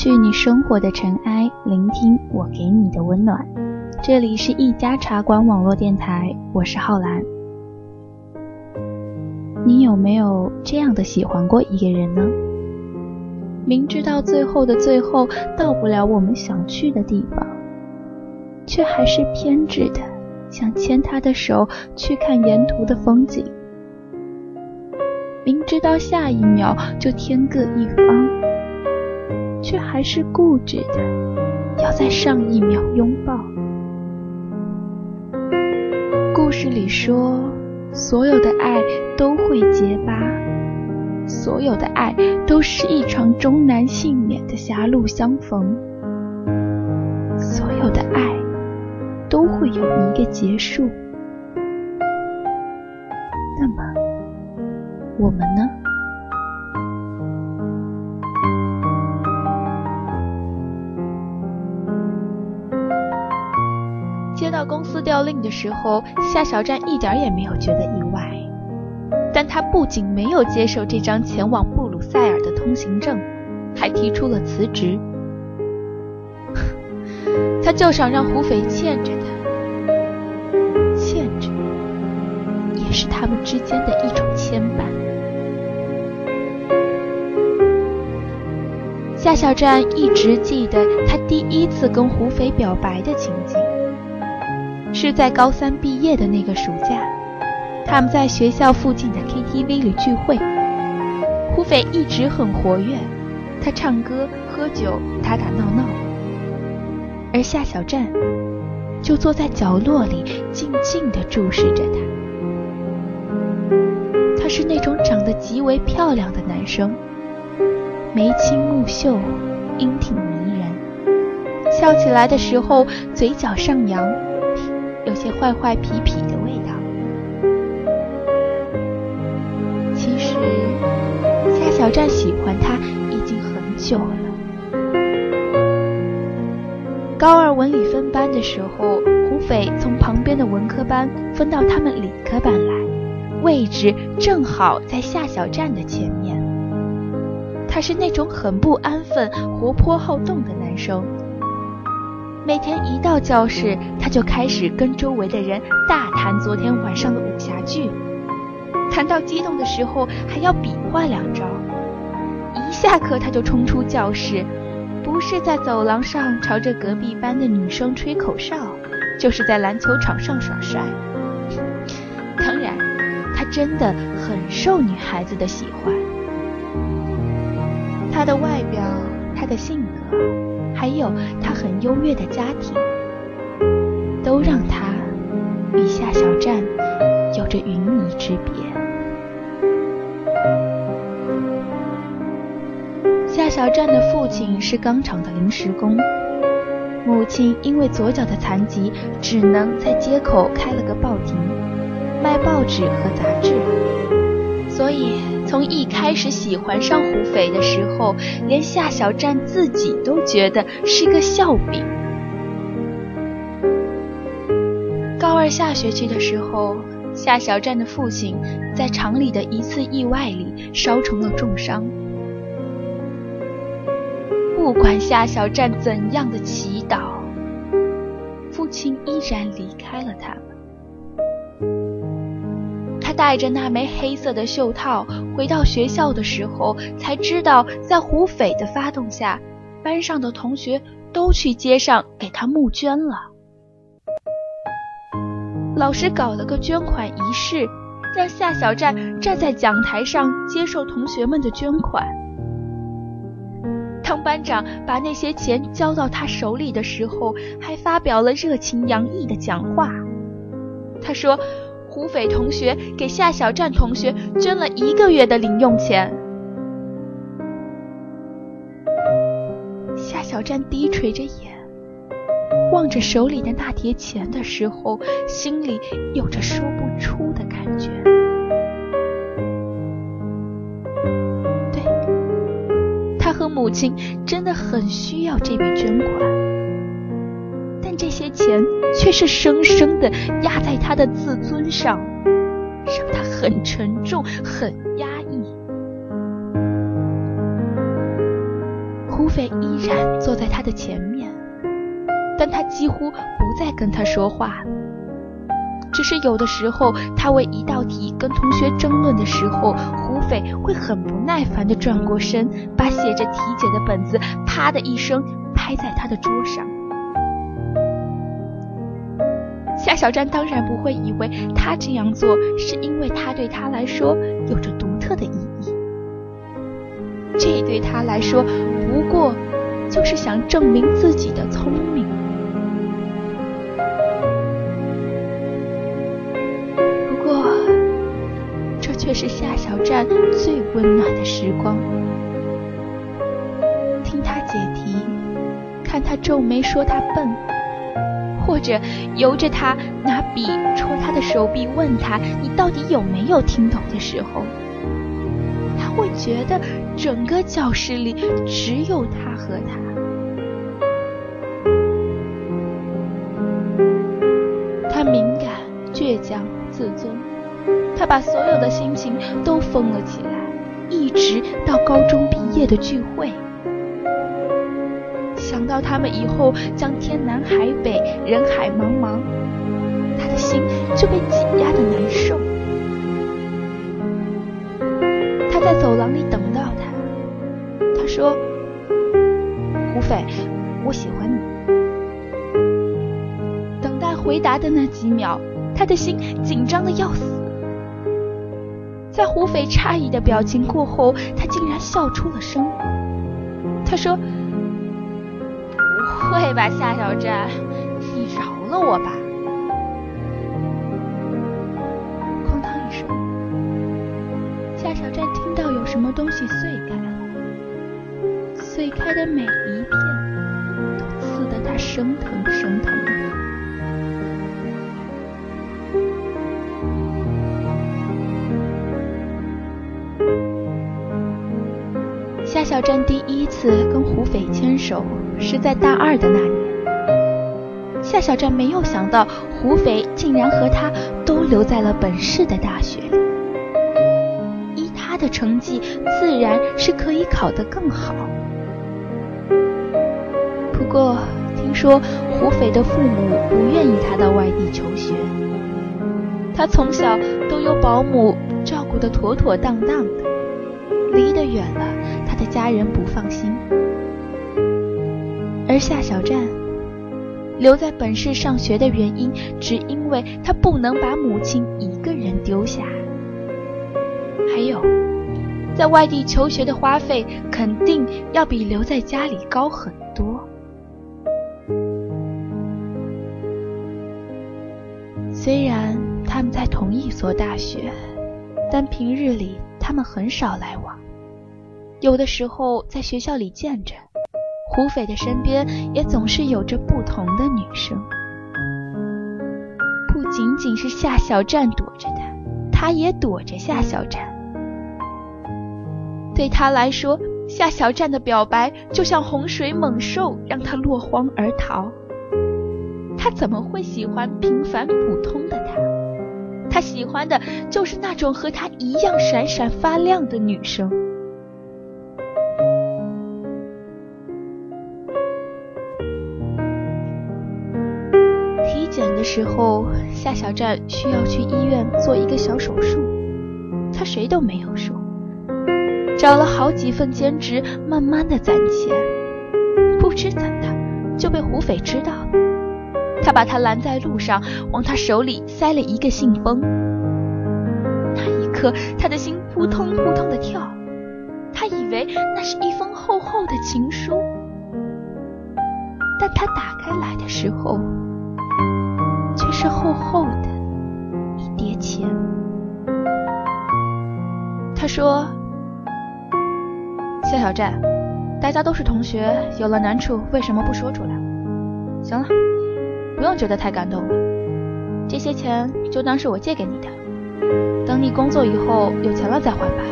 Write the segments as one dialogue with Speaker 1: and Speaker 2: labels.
Speaker 1: 去你生活的尘埃，聆听我给你的温暖。这里是一家茶馆网络电台，我是浩然。你有没有这样的喜欢过一个人呢？明知道最后的最后到不了我们想去的地方，却还是偏执的想牵他的手去看沿途的风景。明知道下一秒就天各一方。却还是固执的要在上一秒拥抱。故事里说，所有的爱都会结疤，所有的爱都是一场终难幸免的狭路相逢，所有的爱都会有一个结束。那么，我们呢？司调令的时候，夏小站一点也没有觉得意外。但他不仅没有接受这张前往布鲁塞尔的通行证，还提出了辞职。他就想让胡斐欠着他，欠着也是他们之间的一种牵绊。夏小站一直记得他第一次跟胡斐表白的情景。是在高三毕业的那个暑假，他们在学校附近的 KTV 里聚会。胡斐一直很活跃，他唱歌、喝酒、打打闹闹，而夏小站就坐在角落里静静地注视着他。他是那种长得极为漂亮的男生，眉清目秀，英挺迷人，笑起来的时候嘴角上扬。有些坏坏痞痞的味道。其实夏小站喜欢他已经很久了。高二文理分班的时候，胡斐从旁边的文科班分到他们理科班来，位置正好在夏小站的前面。他是那种很不安分、活泼好动的男生。每天一到教室，他就开始跟周围的人大谈昨天晚上的武侠剧，谈到激动的时候还要比划两招。一下课他就冲出教室，不是在走廊上朝着隔壁班的女生吹口哨，就是在篮球场上耍帅。当然，他真的很受女孩子的喜欢。他的外表，他的性格。还有他很优越的家庭，都让他与夏小站有着云泥之别。夏小站的父亲是钢厂的临时工，母亲因为左脚的残疾，只能在街口开了个报亭，卖报纸和杂志，所以。从一开始喜欢上胡斐的时候，连夏小站自己都觉得是个笑柄。高二下学期的时候，夏小站的父亲在厂里的一次意外里烧成了重伤。不管夏小站怎样的祈祷，父亲依然离开了他。戴着那枚黑色的袖套回到学校的时候，才知道在胡斐的发动下，班上的同学都去街上给他募捐了。老师搞了个捐款仪式，让夏小站站在讲台上接受同学们的捐款。当班长把那些钱交到他手里的时候，还发表了热情洋溢的讲话。他说，胡斐同学给夏小站同学捐了一个月的零用钱。夏小站低垂着眼，望着手里的那叠钱的时候，心里有着说不出的感觉。对，他和母亲真的很需要这笔捐款。这些钱却是生生的压在他的自尊上，让他很沉重、很压抑。胡斐依然坐在他的前面，但他几乎不再跟他说话，只是有的时候，他为一道题跟同学争论的时候，胡斐会很不耐烦地转过身，把写着题解的本子啪的一声拍在他的桌上。小站当然不会以为他这样做是因为他对他来说有着独特的意义，这对他来说不过就是想证明自己的聪明。不过，这却是夏小站最温暖的时光。听他解题，看他皱眉说他笨。或者由着他拿笔戳他的手臂，问他：“你到底有没有听懂？”的时候，他会觉得整个教室里只有他和他。他敏感、倔强、自尊，他把所有的心情都封了起来，一直到高中毕业的聚会。想到他们以后将天南海北、人海茫茫，他的心就被挤压的难受。他在走廊里等到他，他说：“胡斐，我喜欢你。”等待回答的那几秒，他的心紧张的要死。在胡斐诧异的表情过后，他竟然笑出了声。他说。会吧，夏小站，你饶了我吧！哐当一声，夏小站听到有什么东西碎开了，碎开的每一片都刺得他生疼生疼。小站第一次跟胡斐牵手。是在大二的那年，夏小站没有想到胡斐竟然和他都留在了本市的大学里。依他的成绩，自然是可以考得更好。不过听说胡斐的父母不愿意他到外地求学，他从小都由保姆照顾得妥妥当当的，离得远了，的家人不放心。而夏小站留在本市上学的原因，只因为他不能把母亲一个人丢下。还有，在外地求学的花费肯定要比留在家里高很多。虽然他们在同一所大学，但平日里他们很少来往，有的时候在学校里见着。胡斐的身边也总是有着不同的女生，不仅仅是夏小站躲着他，他也躲着夏小站。对他来说，夏小站的表白就像洪水猛兽，让他落荒而逃。他怎么会喜欢平凡普通的他？他喜欢的就是那种和他一样闪闪发亮的女生。时候，夏小站需要去医院做一个小手术，他谁都没有说，找了好几份兼职，慢慢的攒钱，不知怎的就被胡斐知道。了，他把他拦在路上，往他手里塞了一个信封，那一刻他的心扑通扑通的跳，他以为那是一封厚厚的情书，但他打开来的时候。是厚厚的一叠钱。他说夏小寨大家都是同学有了难处为什么不说出来行了不用觉得太感动了这些钱就当是我借给你的等你工作以后有钱了再还吧。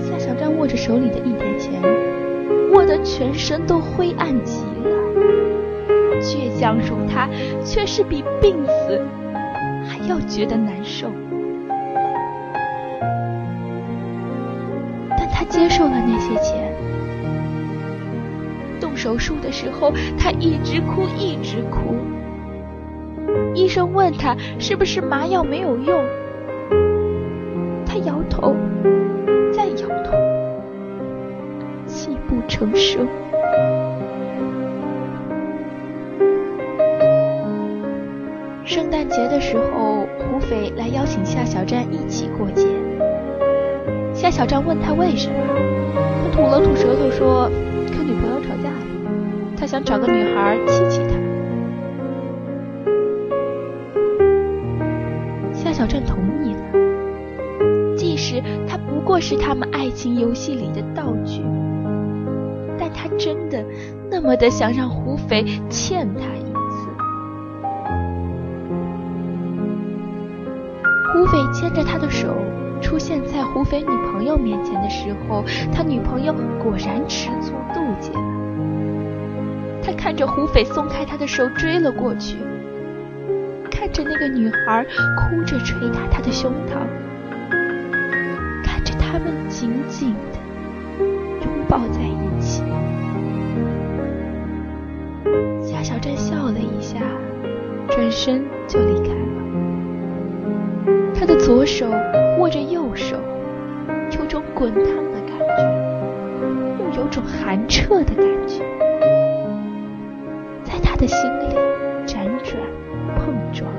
Speaker 1: 夏小寨握着手里的一叠钱全身都灰暗极了。倔强如他，却是比病死还要觉得难受。但他接受了那些钱。动手术的时候，他一直哭，一直哭。医生问他是不是麻药没有用，成声。圣诞节的时候，胡斐来邀请夏小站一起过节。夏小站问他为什么，他吐了吐舌头说：“跟女朋友吵架了，他想找个女孩气气他。”夏小站同意了，即使他不过是他们爱情游戏里的道具，他真的那么的想让胡斐欠他一次。胡斐牵着他的手出现在胡斐女朋友面前的时候，他女朋友果然吃醋妒忌了。他看着胡斐松开他的手追了过去，看着那个女孩哭着捶打他的胸膛，看着他们紧紧的拥抱在一起。夏小站笑了一下，转身就离开了。他的左手握着右手，有种滚烫的感觉，又有种寒彻的感觉，在他的心里辗转碰撞。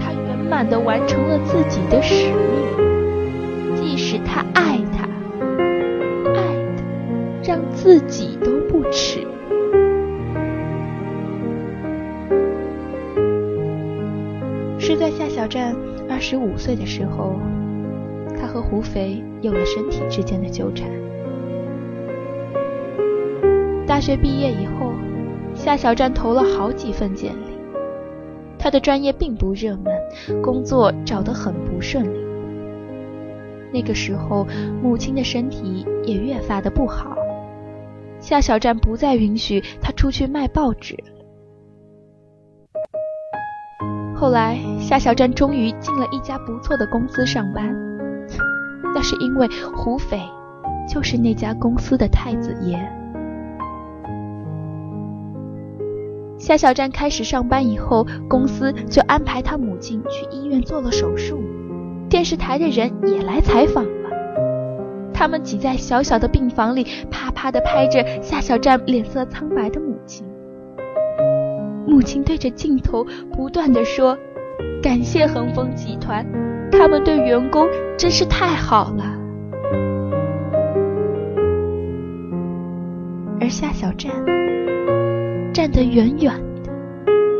Speaker 1: 他圆满的完成了自己的使命，即使他爱他，爱的让自己夏小站二十五岁的时候，他和胡斐有了身体之间的纠缠。大学毕业以后，夏小站投了好几份简历，他的专业并不热门，工作找得很不顺利。那个时候，母亲的身体也越发的不好，夏小站不再允许他出去卖报纸。后来，夏小站终于进了一家不错的公司上班，那是因为胡斐就是那家公司的太子爷。夏小站开始上班以后，公司就安排他母亲去医院做了手术，电视台的人也来采访了。他们挤在小小的病房里，啪啪地拍着夏小站脸色苍白的母亲。母亲对着镜头不断的说：“感谢恒丰集团，他们对员工真是太好了。”而夏小站站得远远的，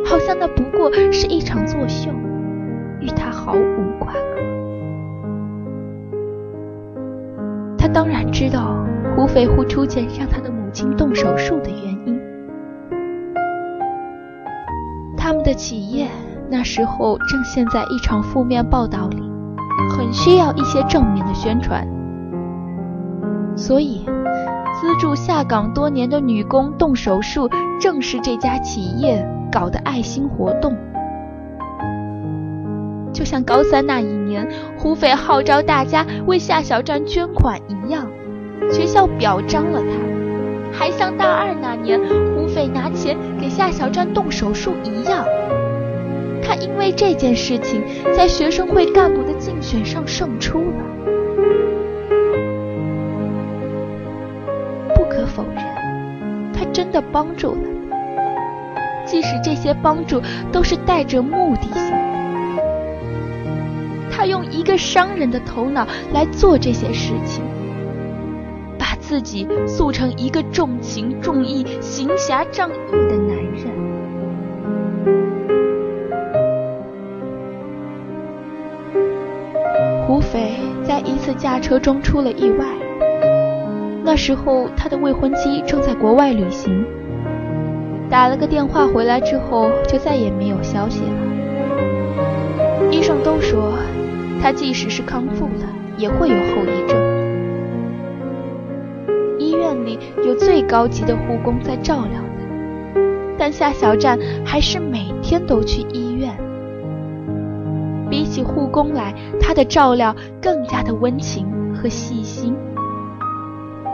Speaker 1: 好像那不过是一场作秀，与他毫无瓜葛。他当然知道胡斐会出钱让他的母亲动手术的原因。他们的企业那时候正陷在一场负面报道里，很需要一些正面的宣传，所以资助下岗多年的女工动手术，正是这家企业搞的爱心活动。就像高三那一年，胡斐号召大家为夏小站捐款一样，学校表彰了他，还像大二那年。胡斐拿钱给夏小站动手术一样，他因为这件事情在学生会干部的竞选上胜出了。不可否认，他真的帮助了，即使这些帮助都是带着目的性。他用一个商人的头脑来做这些事情。把自己塑成一个重情重义、行侠仗义的男人，次驾车中出了意外，那时候他的未婚妻正在国外旅行，打了个电话回来之后就再也没有消息了。医生都说，他即使是康复了，也会有后遗症。医院里有最高级的护工在照料他，但夏小站还是每天都去医。起护工来，他的照料更加的温情和细心。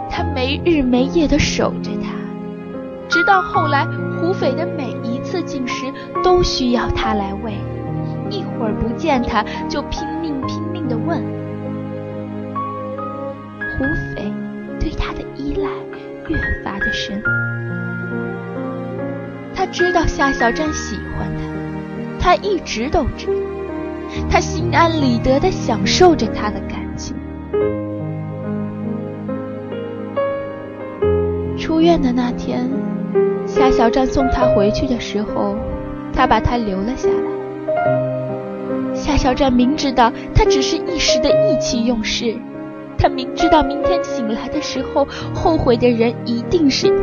Speaker 1: 他没日没夜的守着他，直到后来，胡斐的每一次进食都需要他来喂。一会儿不见他，就拼命拼命的问。胡斐对他的依赖越发的深。他知道夏小站喜欢他，他一直都知道。他心安理得地享受着他的感情。出院的那天，夏小站送他回去的时候，他把他留了下来。夏小站明知道他只是一时的意气用事，他明知道明天醒来的时候，后悔的人一定是他，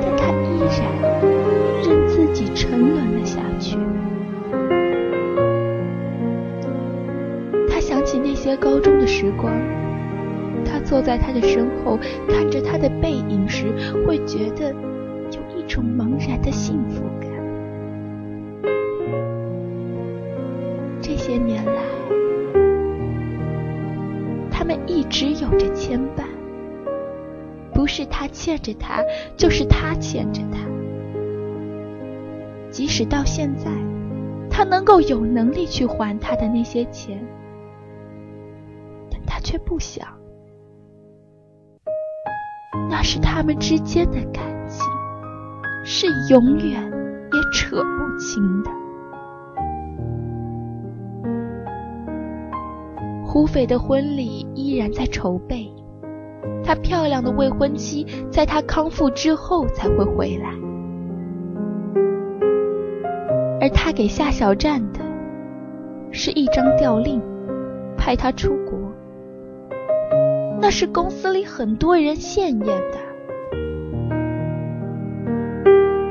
Speaker 1: 但他依然任自己沉沦了下来。高中的时光，他坐在他的身后，看着他的背影时，会觉得有一种茫然的幸福感。这些年来，他们一直有着牵绊，不是他欠着他，就是他欠着他。即使到现在，他能够有能力去还他的那些钱。却不想，那是他们之间的感情，是永远也扯不清的。胡斐的婚礼依然在筹备，他漂亮的未婚妻在他康复之后才会回来，而他给夏小站的是一张调令，派他出国。那是公司里很多人羡艳的。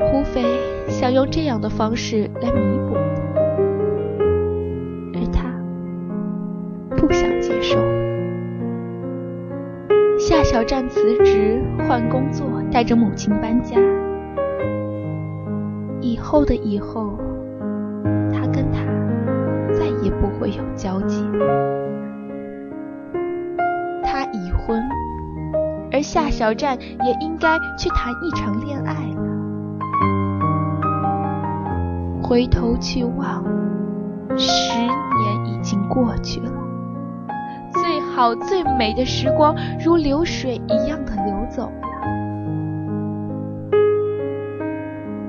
Speaker 1: 胡斐想用这样的方式来弥补，而他不想接受。夏小站辞职换工作，带着母亲搬家。以后的以后，他跟他再也不会有交集。婚，而夏小站也应该去谈一场恋爱了。回头去望，十年已经过去了，最好最美的时光如流水一样的流走了。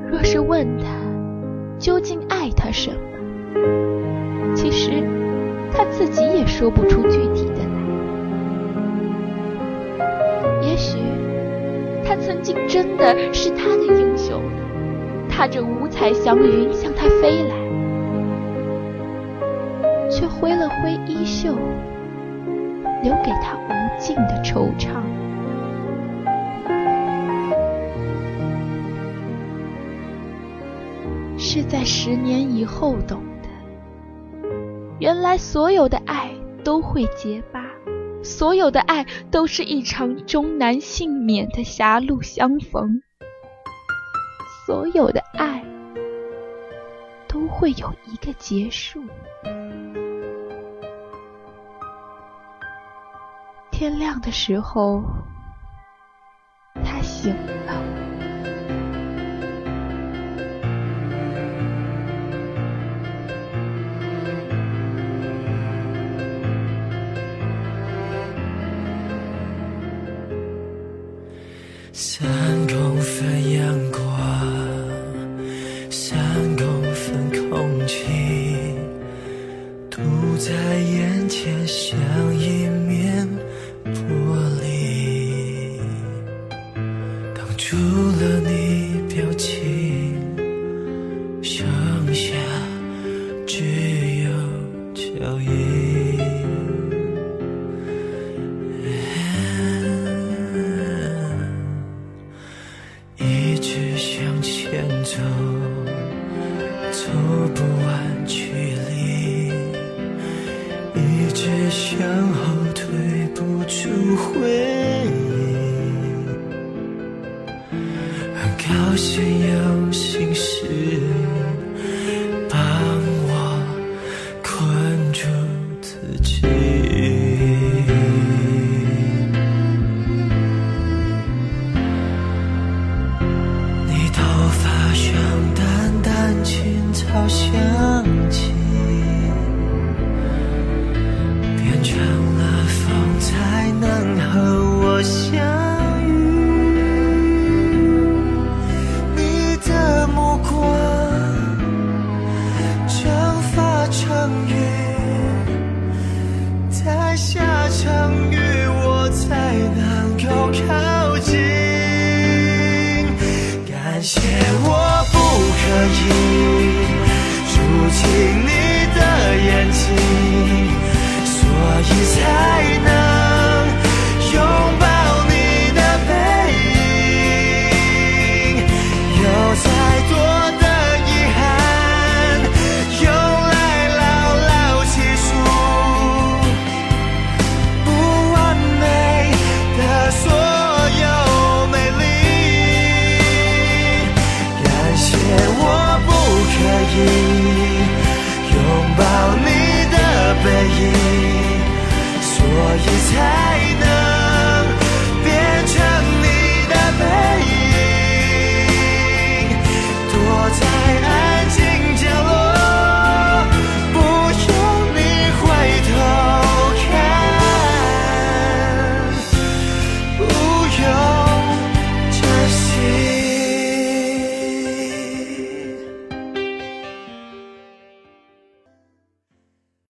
Speaker 1: 若是问他究竟爱他什么，其实他自己也说不出具体曾经真的是他的英雄，踏着五彩祥云向他飞来，却挥了挥衣袖，留给他无尽的惆怅。是在十年以后懂得，原来所有的爱都会结疤。所有的爱都是一场终难幸免的狭路相逢，所有的爱都会有一个结束。天亮的时候，他醒了。
Speaker 2: 走走不完距离一直向后退不出回忆。很高兴